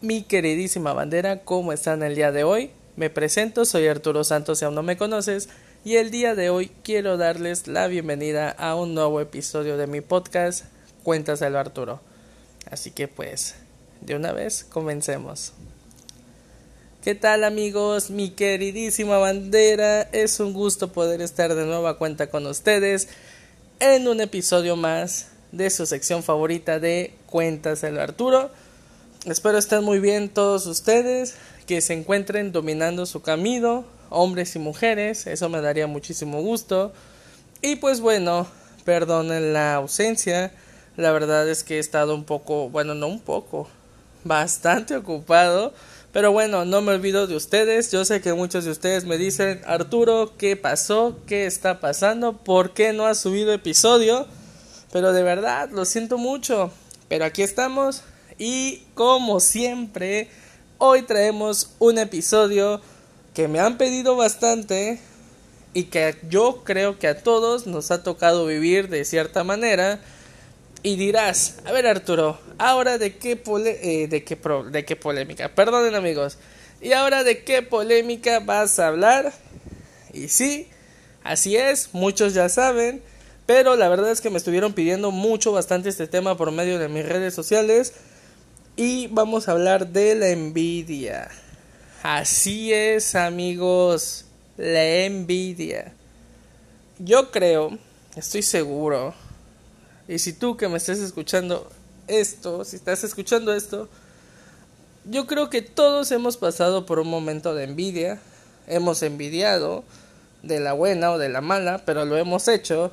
mi queridísima bandera, ¿cómo están el día de hoy? Me presento, soy Arturo Santos si aún no me conoces y el día de hoy quiero darles la bienvenida a un nuevo episodio de mi podcast Cuéntaselo Arturo. Así que pues, de una vez comencemos. ¿Qué tal amigos? Mi queridísima bandera, es un gusto poder estar de nuevo a cuenta con ustedes en un episodio más de su sección favorita de Cuéntaselo Arturo. Espero estén muy bien todos ustedes, que se encuentren dominando su camino, hombres y mujeres, eso me daría muchísimo gusto. Y pues bueno, perdonen la ausencia, la verdad es que he estado un poco, bueno, no un poco, bastante ocupado. Pero bueno, no me olvido de ustedes. Yo sé que muchos de ustedes me dicen, Arturo, ¿qué pasó? ¿Qué está pasando? ¿Por qué no has subido episodio? Pero de verdad, lo siento mucho. Pero aquí estamos. Y como siempre, hoy traemos un episodio que me han pedido bastante y que yo creo que a todos nos ha tocado vivir de cierta manera. Y dirás, a ver Arturo, ahora de qué, eh, de qué, de qué polémica, perdonen amigos, y ahora de qué polémica vas a hablar. Y sí, así es, muchos ya saben, pero la verdad es que me estuvieron pidiendo mucho, bastante este tema por medio de mis redes sociales. Y vamos a hablar de la envidia. Así es amigos, la envidia. Yo creo, estoy seguro, y si tú que me estás escuchando esto, si estás escuchando esto, yo creo que todos hemos pasado por un momento de envidia, hemos envidiado de la buena o de la mala, pero lo hemos hecho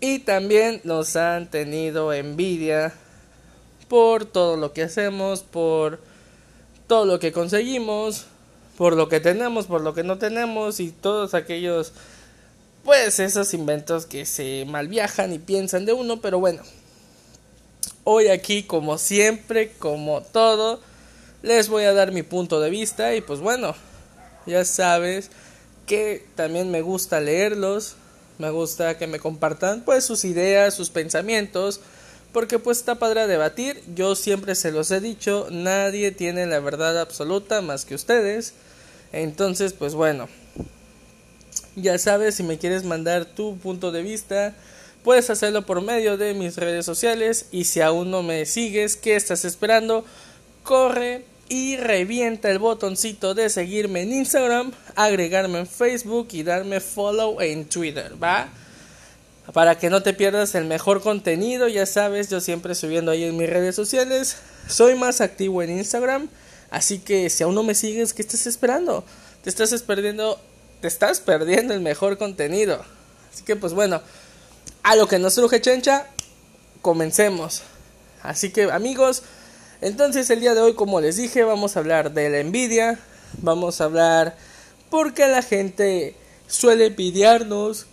y también nos han tenido envidia por todo lo que hacemos, por todo lo que conseguimos, por lo que tenemos, por lo que no tenemos y todos aquellos pues esos inventos que se malviajan y piensan de uno, pero bueno. Hoy aquí como siempre, como todo, les voy a dar mi punto de vista y pues bueno, ya sabes que también me gusta leerlos, me gusta que me compartan pues sus ideas, sus pensamientos, porque pues está padre debatir, yo siempre se los he dicho, nadie tiene la verdad absoluta más que ustedes. Entonces, pues bueno, ya sabes, si me quieres mandar tu punto de vista, puedes hacerlo por medio de mis redes sociales y si aún no me sigues, ¿qué estás esperando? Corre y revienta el botoncito de seguirme en Instagram, agregarme en Facebook y darme follow en Twitter, ¿va? Para que no te pierdas el mejor contenido, ya sabes, yo siempre subiendo ahí en mis redes sociales. Soy más activo en Instagram, así que si aún no me sigues, ¿qué estás esperando? Te estás perdiendo te estás perdiendo el mejor contenido. Así que pues bueno, a lo que nos surge chencha, comencemos. Así que amigos, entonces el día de hoy como les dije vamos a hablar de la envidia, vamos a hablar porque la gente suele envidiarnos.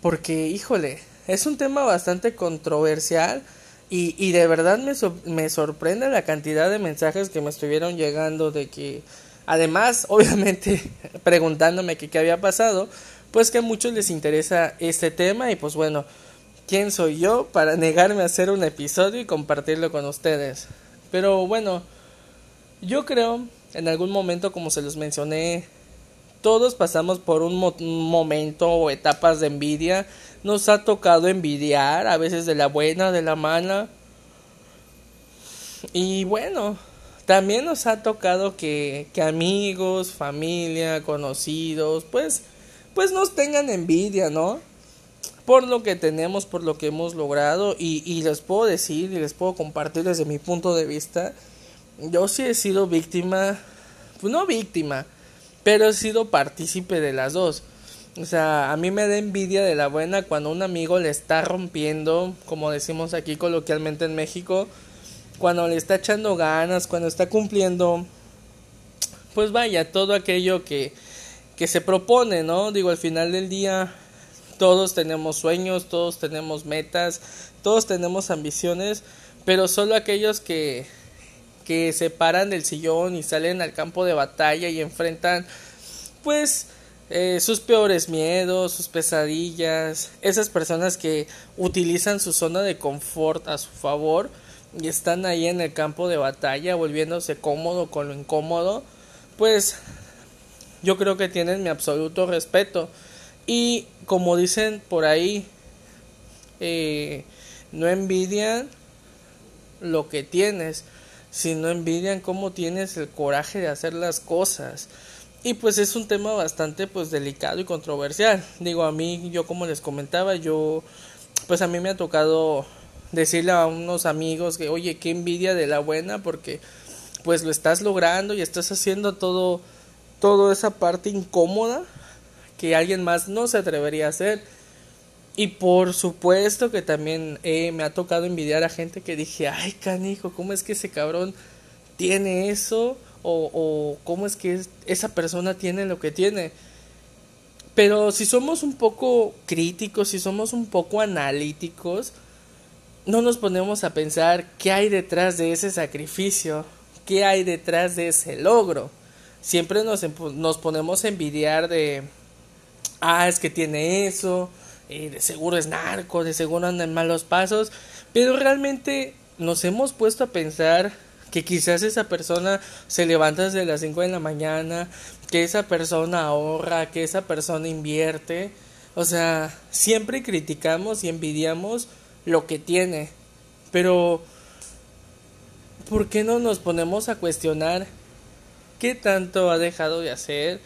Porque híjole, es un tema bastante controversial. Y, y de verdad me, me sorprende la cantidad de mensajes que me estuvieron llegando de que Además, obviamente, preguntándome qué había pasado, pues que a muchos les interesa este tema y pues bueno, ¿quién soy yo para negarme a hacer un episodio y compartirlo con ustedes? Pero bueno, yo creo, en algún momento, como se los mencioné, todos pasamos por un, momento o etapas de envidia. Nos ha tocado envidiar, a veces de la buena, de la mala. Y bueno, también nos ha tocado que, que amigos, familia, conocidos, pues, pues nos tengan envidia, ¿no? Por lo que tenemos, por lo que hemos logrado y, y les puedo decir y les puedo compartir desde mi punto de vista, yo sí he sido víctima, pues no víctima, pero he sido partícipe de las dos. O sea, a mí me da envidia de la buena cuando un amigo le está rompiendo, como decimos aquí coloquialmente en México, cuando le está echando ganas, cuando está cumpliendo, pues vaya, todo aquello que, que se propone, ¿no? Digo, al final del día todos tenemos sueños, todos tenemos metas, todos tenemos ambiciones, pero solo aquellos que, que se paran del sillón y salen al campo de batalla y enfrentan, pues, eh, sus peores miedos, sus pesadillas, esas personas que utilizan su zona de confort a su favor, y están ahí en el campo de batalla volviéndose cómodo con lo incómodo, pues yo creo que tienen mi absoluto respeto. Y como dicen por ahí, eh, no envidian lo que tienes, sino envidian cómo tienes el coraje de hacer las cosas. Y pues es un tema bastante pues delicado y controversial. Digo, a mí, yo como les comentaba, yo pues a mí me ha tocado decirle a unos amigos que, oye, qué envidia de la buena porque pues lo estás logrando y estás haciendo todo toda esa parte incómoda que alguien más no se atrevería a hacer. Y por supuesto que también eh, me ha tocado envidiar a gente que dije, ay canijo, ¿cómo es que ese cabrón tiene eso? O, cómo es que esa persona tiene lo que tiene. Pero si somos un poco críticos, si somos un poco analíticos, no nos ponemos a pensar qué hay detrás de ese sacrificio, qué hay detrás de ese logro. Siempre nos, nos ponemos a envidiar de, ah, es que tiene eso, de seguro es narco, de seguro anda en malos pasos, pero realmente nos hemos puesto a pensar que quizás esa persona se levanta desde las 5 de la mañana, que esa persona ahorra, que esa persona invierte. O sea, siempre criticamos y envidiamos lo que tiene. Pero, ¿por qué no nos ponemos a cuestionar qué tanto ha dejado de hacer?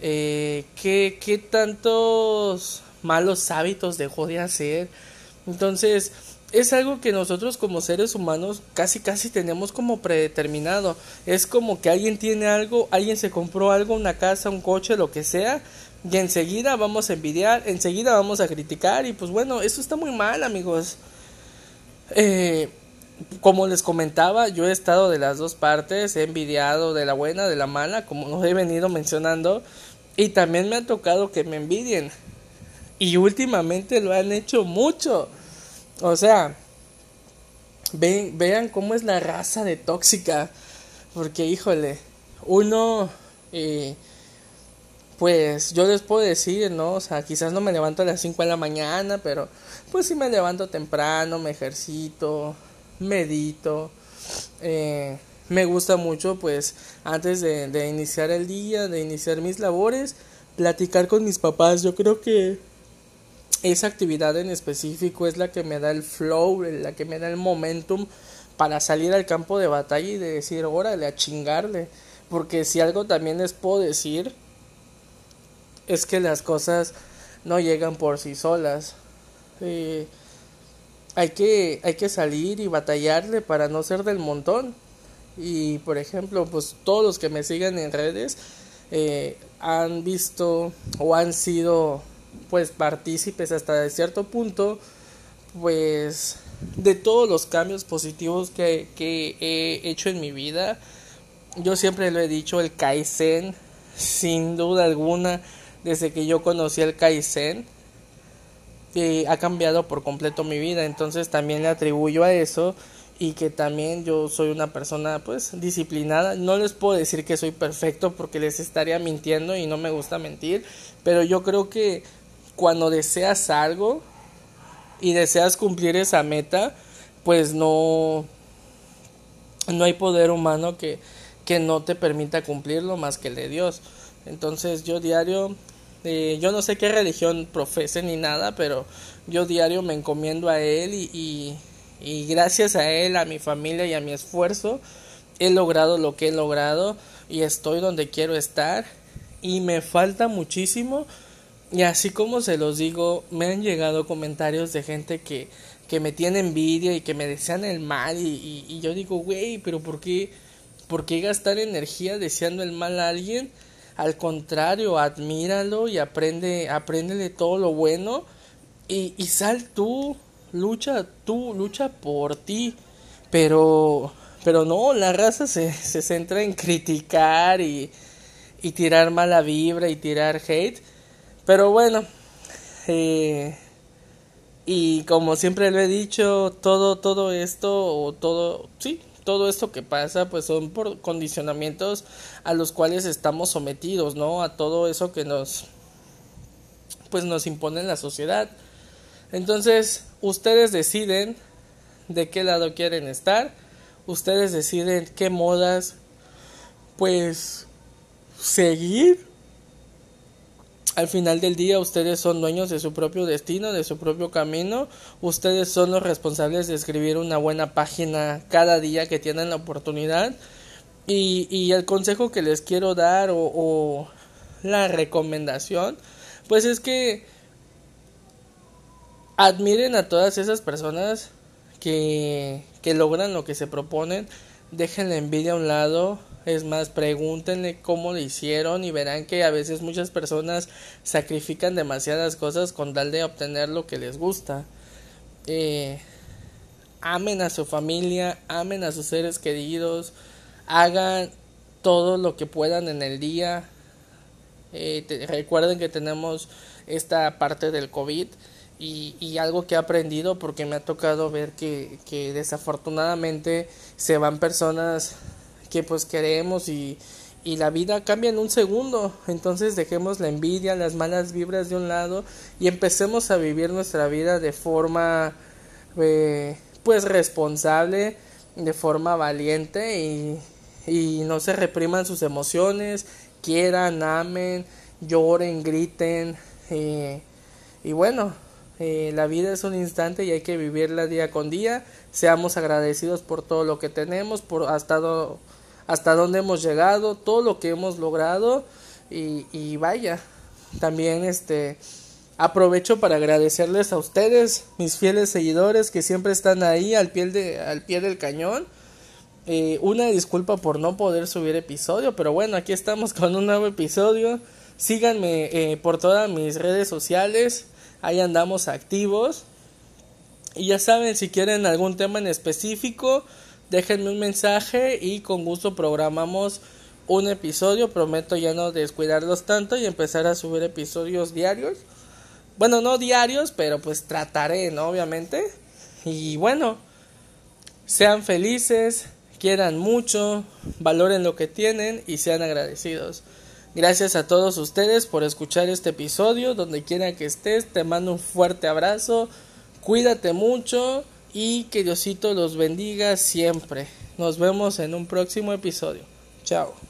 Eh, ¿qué, ¿Qué tantos malos hábitos dejó de hacer? Entonces, es algo que nosotros como seres humanos casi casi tenemos como predeterminado. Es como que alguien tiene algo, alguien se compró algo, una casa, un coche, lo que sea, y enseguida vamos a envidiar, enseguida vamos a criticar y pues bueno, eso está muy mal amigos. Eh, como les comentaba, yo he estado de las dos partes, he envidiado de la buena, de la mala, como nos he venido mencionando, y también me ha tocado que me envidien. Y últimamente lo han hecho mucho. O sea, vean cómo es la raza de tóxica. Porque, híjole, uno, eh, pues yo les puedo decir, ¿no? O sea, quizás no me levanto a las 5 de la mañana, pero pues sí me levanto temprano, me ejercito, medito. Eh, me gusta mucho, pues, antes de, de iniciar el día, de iniciar mis labores, platicar con mis papás. Yo creo que esa actividad en específico es la que me da el flow, la que me da el momentum para salir al campo de batalla y de decir, órale, a chingarle. Porque si algo también les puedo decir, es que las cosas no llegan por sí solas. Eh, hay, que, hay que salir y batallarle para no ser del montón. Y por ejemplo, pues todos los que me siguen en redes eh, han visto o han sido pues partícipes hasta cierto punto pues de todos los cambios positivos que, que he hecho en mi vida yo siempre lo he dicho el Kaizen sin duda alguna desde que yo conocí el Kaizen eh, ha cambiado por completo mi vida entonces también le atribuyo a eso y que también yo soy una persona pues disciplinada. No les puedo decir que soy perfecto porque les estaría mintiendo y no me gusta mentir, pero yo creo que cuando deseas algo y deseas cumplir esa meta, pues no, no hay poder humano que, que no te permita cumplirlo más que el de Dios. Entonces yo diario, eh, yo no sé qué religión profese ni nada, pero yo diario me encomiendo a Él y, gracias a Él, a mi familia y a mi esfuerzo, he logrado lo que he logrado y estoy donde quiero estar y me falta muchísimo y así como se los digo, me han llegado comentarios de gente que, que me tiene envidia y que me desean el mal y, y, yo digo, güey, pero ¿por qué, ¿por qué gastar energía deseando el mal a alguien? Al contrario, admíralo y aprende, de todo lo bueno y, y sal tú, lucha tú, lucha por ti. Pero, pero no, la raza se, se centra en criticar y, y tirar mala vibra y tirar hate pero bueno, eh, y como siempre lo he dicho, todo, todo esto, o todo, sí, todo esto que pasa, pues son por condicionamientos a los cuales estamos sometidos, ¿no? A todo eso que nos, pues nos impone la sociedad. Entonces, ustedes deciden de qué lado quieren estar. Ustedes deciden qué modas pues seguir. Al final del día ustedes son dueños de su propio destino, de su propio camino. Ustedes son los responsables de escribir una buena página cada día que tienen la oportunidad. Y, y el consejo que les quiero dar o, la recomendación, pues es que admiren a todas esas personas que, que logran lo que se proponen, dejen la envidia a un lado, es más, pregúntenle cómo lo hicieron y verán que a veces muchas personas sacrifican demasiadas cosas con tal de obtener lo que les gusta. Eh, amen a su familia, amen a sus seres queridos, hagan todo lo que puedan en el día. Eh, recuerden que tenemos esta parte del COVID y, y, algo que he aprendido porque me ha tocado ver que, que desafortunadamente se van personas que pues queremos y, y la vida cambia en un segundo. Entonces dejemos la envidia, las malas vibras de un lado y empecemos a vivir nuestra vida de forma eh, pues responsable, de forma valiente y, y no se repriman sus emociones, quieran, amen, lloren, griten eh, y bueno, eh, la vida es un instante y hay que vivirla día con día. Seamos agradecidos por todo lo que tenemos, por hasta, hasta dónde hemos llegado, todo lo que hemos logrado y, vaya. También este aprovecho para agradecerles a ustedes, mis fieles seguidores que siempre están ahí al pie, de, al pie del cañón. Eh, una disculpa por no poder subir episodio, pero bueno, aquí estamos con un nuevo episodio. Síganme eh, por todas mis redes sociales. Ahí andamos activos. Y ya saben, si quieren algún tema en específico, déjenme un mensaje y con gusto programamos un episodio. Prometo ya no descuidarlos tanto y empezar a subir episodios diarios. Bueno, no diarios, pero pues trataré, ¿no? Obviamente. Y bueno, sean felices, quieran mucho, valoren lo que tienen y sean agradecidos. Gracias a todos ustedes por escuchar este episodio. Donde quiera que estés, te mando un fuerte abrazo. Cuídate mucho y que Diosito los bendiga siempre. Nos vemos en un próximo episodio. Chao.